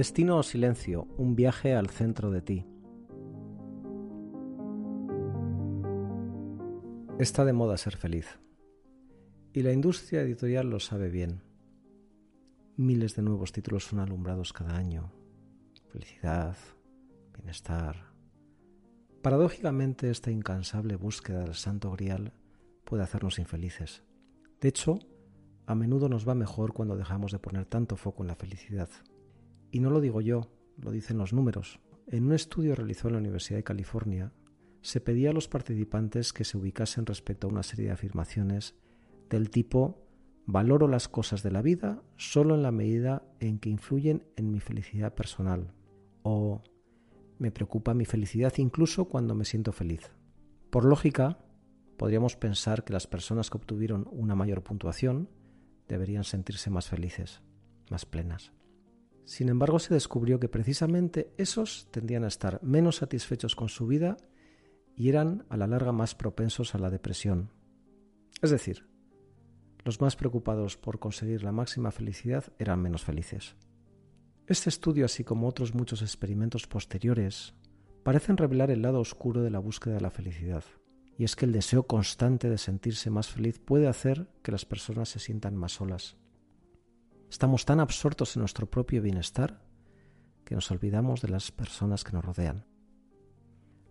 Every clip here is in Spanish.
Destino o silencio, un viaje al centro de ti. Está de moda ser feliz. Y la industria editorial lo sabe bien. Miles de nuevos títulos son alumbrados cada año. Felicidad, bienestar. Paradójicamente, esta incansable búsqueda del santo grial puede hacernos infelices. De hecho, a menudo nos va mejor cuando dejamos de poner tanto foco en la felicidad. Y no lo digo yo, lo dicen los números. En un estudio realizado en la Universidad de California, se pedía a los participantes que se ubicasen respecto a una serie de afirmaciones del tipo valoro las cosas de la vida solo en la medida en que influyen en mi felicidad personal o me preocupa mi felicidad incluso cuando me siento feliz. Por lógica, podríamos pensar que las personas que obtuvieron una mayor puntuación deberían sentirse más felices, más plenas. Sin embargo, se descubrió que precisamente esos tendían a estar menos satisfechos con su vida y eran a la larga más propensos a la depresión. Es decir, los más preocupados por conseguir la máxima felicidad eran menos felices. Este estudio, así como otros muchos experimentos posteriores, parecen revelar el lado oscuro de la búsqueda de la felicidad, y es que el deseo constante de sentirse más feliz puede hacer que las personas se sientan más solas. Estamos tan absortos en nuestro propio bienestar que nos olvidamos de las personas que nos rodean.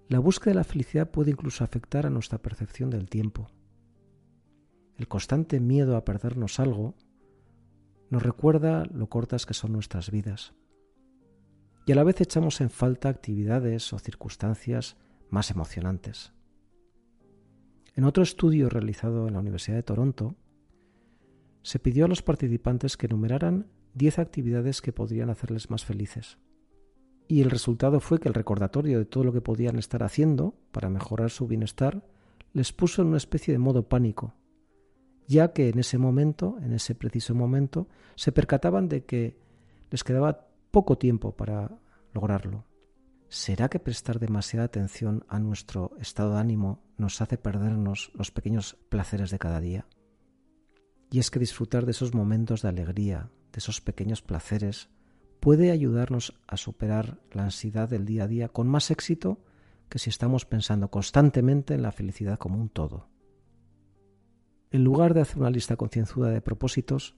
La búsqueda de la felicidad puede incluso afectar a nuestra percepción del tiempo. El constante miedo a perdernos algo nos recuerda lo cortas que son nuestras vidas. Y a la vez echamos en falta actividades o circunstancias más emocionantes. En otro estudio realizado en la Universidad de Toronto, se pidió a los participantes que enumeraran 10 actividades que podrían hacerles más felices. Y el resultado fue que el recordatorio de todo lo que podían estar haciendo para mejorar su bienestar les puso en una especie de modo pánico, ya que en ese momento, en ese preciso momento, se percataban de que les quedaba poco tiempo para lograrlo. ¿Será que prestar demasiada atención a nuestro estado de ánimo nos hace perdernos los pequeños placeres de cada día? Y es que disfrutar de esos momentos de alegría, de esos pequeños placeres, puede ayudarnos a superar la ansiedad del día a día con más éxito que si estamos pensando constantemente en la felicidad como un todo. En lugar de hacer una lista concienzuda de propósitos,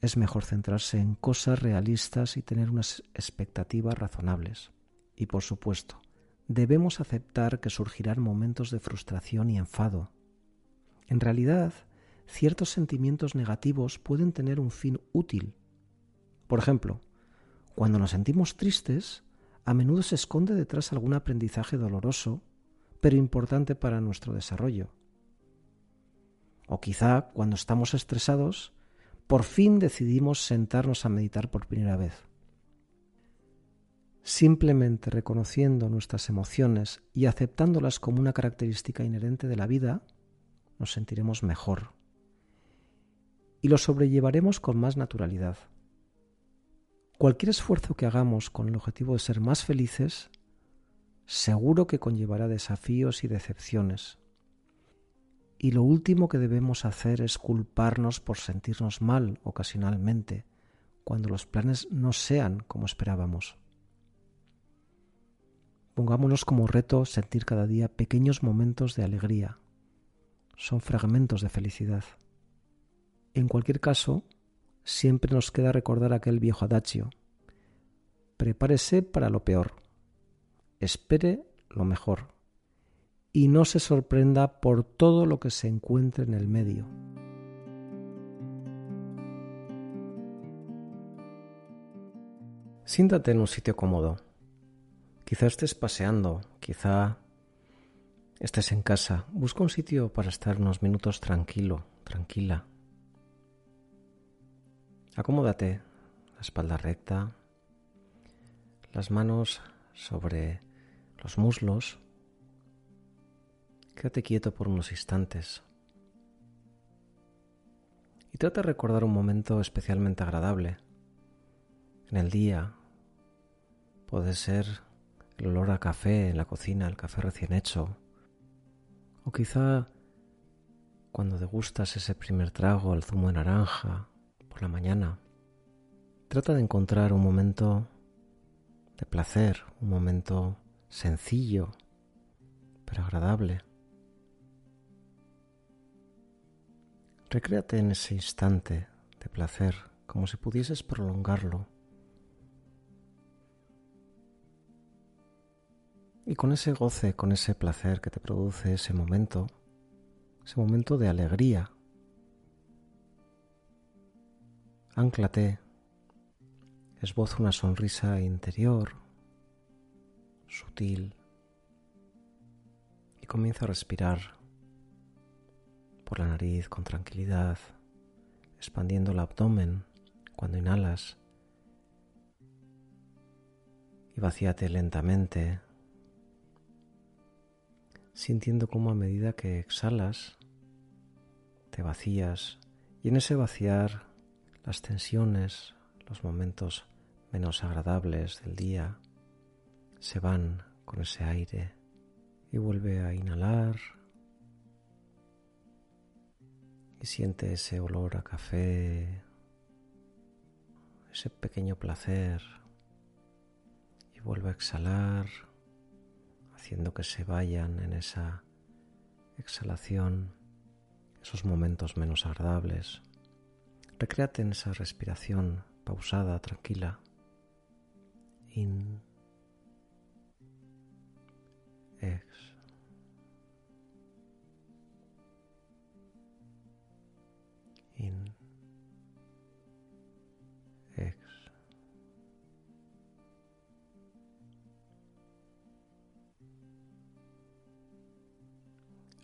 es mejor centrarse en cosas realistas y tener unas expectativas razonables. Y por supuesto, debemos aceptar que surgirán momentos de frustración y enfado. En realidad, ciertos sentimientos negativos pueden tener un fin útil. Por ejemplo, cuando nos sentimos tristes, a menudo se esconde detrás algún aprendizaje doloroso, pero importante para nuestro desarrollo. O quizá cuando estamos estresados, por fin decidimos sentarnos a meditar por primera vez. Simplemente reconociendo nuestras emociones y aceptándolas como una característica inherente de la vida, nos sentiremos mejor y lo sobrellevaremos con más naturalidad. Cualquier esfuerzo que hagamos con el objetivo de ser más felices, seguro que conllevará desafíos y decepciones. Y lo último que debemos hacer es culparnos por sentirnos mal ocasionalmente, cuando los planes no sean como esperábamos. Pongámonos como reto sentir cada día pequeños momentos de alegría. Son fragmentos de felicidad. En cualquier caso, siempre nos queda recordar aquel viejo adagio. Prepárese para lo peor. Espere lo mejor. Y no se sorprenda por todo lo que se encuentre en el medio. Siéntate en un sitio cómodo, Quizá estés paseando, quizá estés en casa. Busca un sitio para estar unos minutos tranquilo, tranquila. Acomódate, la espalda recta, las manos sobre los muslos. Quédate quieto por unos instantes. Y trata de recordar un momento especialmente agradable. En el día puede ser el olor a café en la cocina, el café recién hecho. O quizá cuando degustas ese primer trago, el zumo de naranja, por la mañana. Trata de encontrar un momento de placer, un momento sencillo, pero agradable. Recréate en ese instante de placer, como si pudieses prolongarlo Y con ese goce, con ese placer que te produce ese momento, ese momento de alegría, anclate, esboza una sonrisa interior, sutil, y comienza a respirar por la nariz con tranquilidad, expandiendo el abdomen cuando inhalas y vacíate lentamente sintiendo cómo a medida que exhalas, te vacías y en ese vaciar las tensiones, los momentos menos agradables del día se van con ese aire y vuelve a inhalar y siente ese olor a café, ese pequeño placer y vuelve a exhalar haciendo que se vayan en esa exhalación esos momentos menos agradables. Recréate en esa respiración pausada, tranquila. In, ex. In,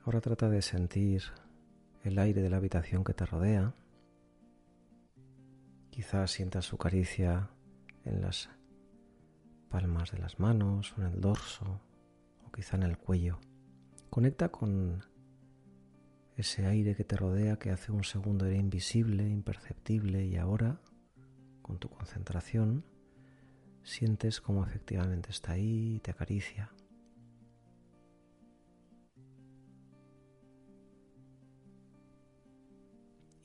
Ahora trata de sentir el aire de la habitación que te rodea. Quizás sientas su caricia en las palmas de las manos o en el dorso o quizá en el cuello. Conecta con ese aire que te rodea que hace un segundo era invisible, imperceptible y ahora, con tu concentración, sientes como efectivamente está ahí y te acaricia.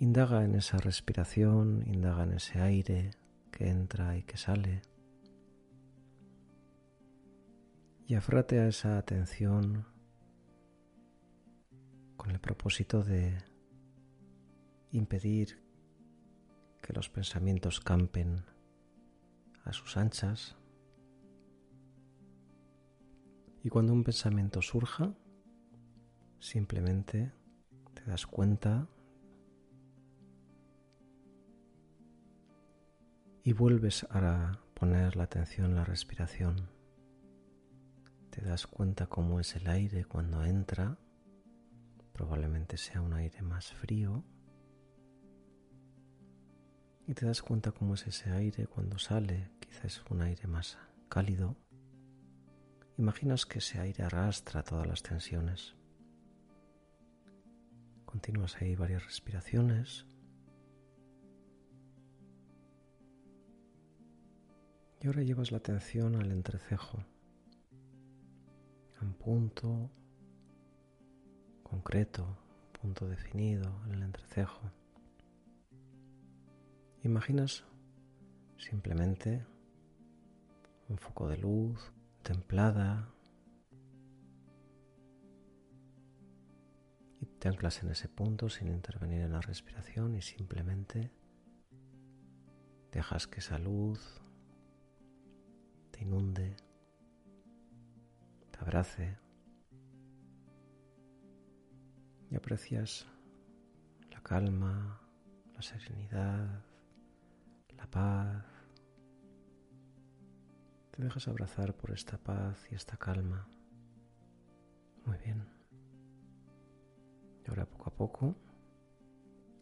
Indaga en esa respiración, indaga en ese aire que entra y que sale. Y afrate a esa atención con el propósito de impedir que los pensamientos campen a sus anchas. Y cuando un pensamiento surja, simplemente te das cuenta y vuelves a poner la atención en la respiración. Te das cuenta cómo es el aire cuando entra, probablemente sea un aire más frío, y te das cuenta cómo es ese aire cuando sale, quizás un aire más cálido. Imaginas que ese aire arrastra todas las tensiones. Continúas ahí varias respiraciones. Y ahora llevas la atención al entrecejo, a un punto concreto, punto definido en el entrecejo. Imaginas simplemente un foco de luz templada y te anclas en ese punto sin intervenir en la respiración y simplemente dejas que esa luz abrace y aprecias la calma, la serenidad, la paz. Te dejas abrazar por esta paz y esta calma. Muy bien. Y ahora poco a poco,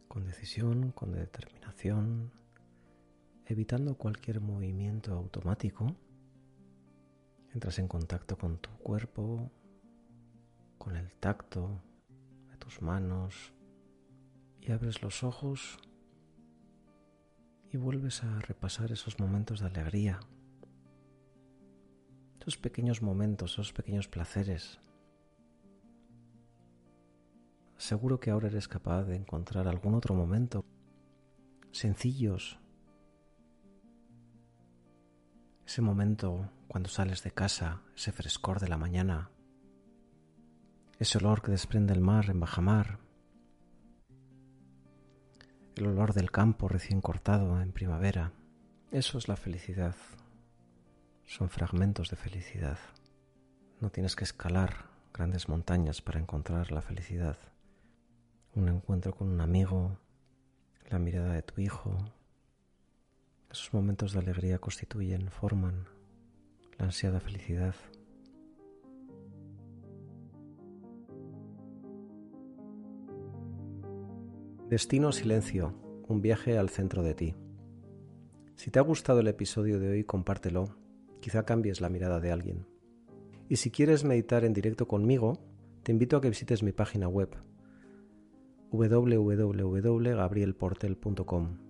con decisión, con determinación, evitando cualquier movimiento automático, entras en contacto con tu cuerpo, con el tacto de tus manos y abres los ojos y vuelves a repasar esos momentos de alegría, esos pequeños momentos, esos pequeños placeres. Seguro que ahora eres capaz de encontrar algún otro momento sencillos. Ese momento cuando sales de casa, ese frescor de la mañana, ese olor que desprende el mar en bajamar, el olor del campo recién cortado en primavera. Eso es la felicidad. Son fragmentos de felicidad. No tienes que escalar grandes montañas para encontrar la felicidad. Un encuentro con un amigo, la mirada de tu hijo. Esos momentos de alegría constituyen, forman la ansiada felicidad. Destino Silencio, un viaje al centro de ti. Si te ha gustado el episodio de hoy, compártelo, quizá cambies la mirada de alguien. Y si quieres meditar en directo conmigo, te invito a que visites mi página web www.gabrielportel.com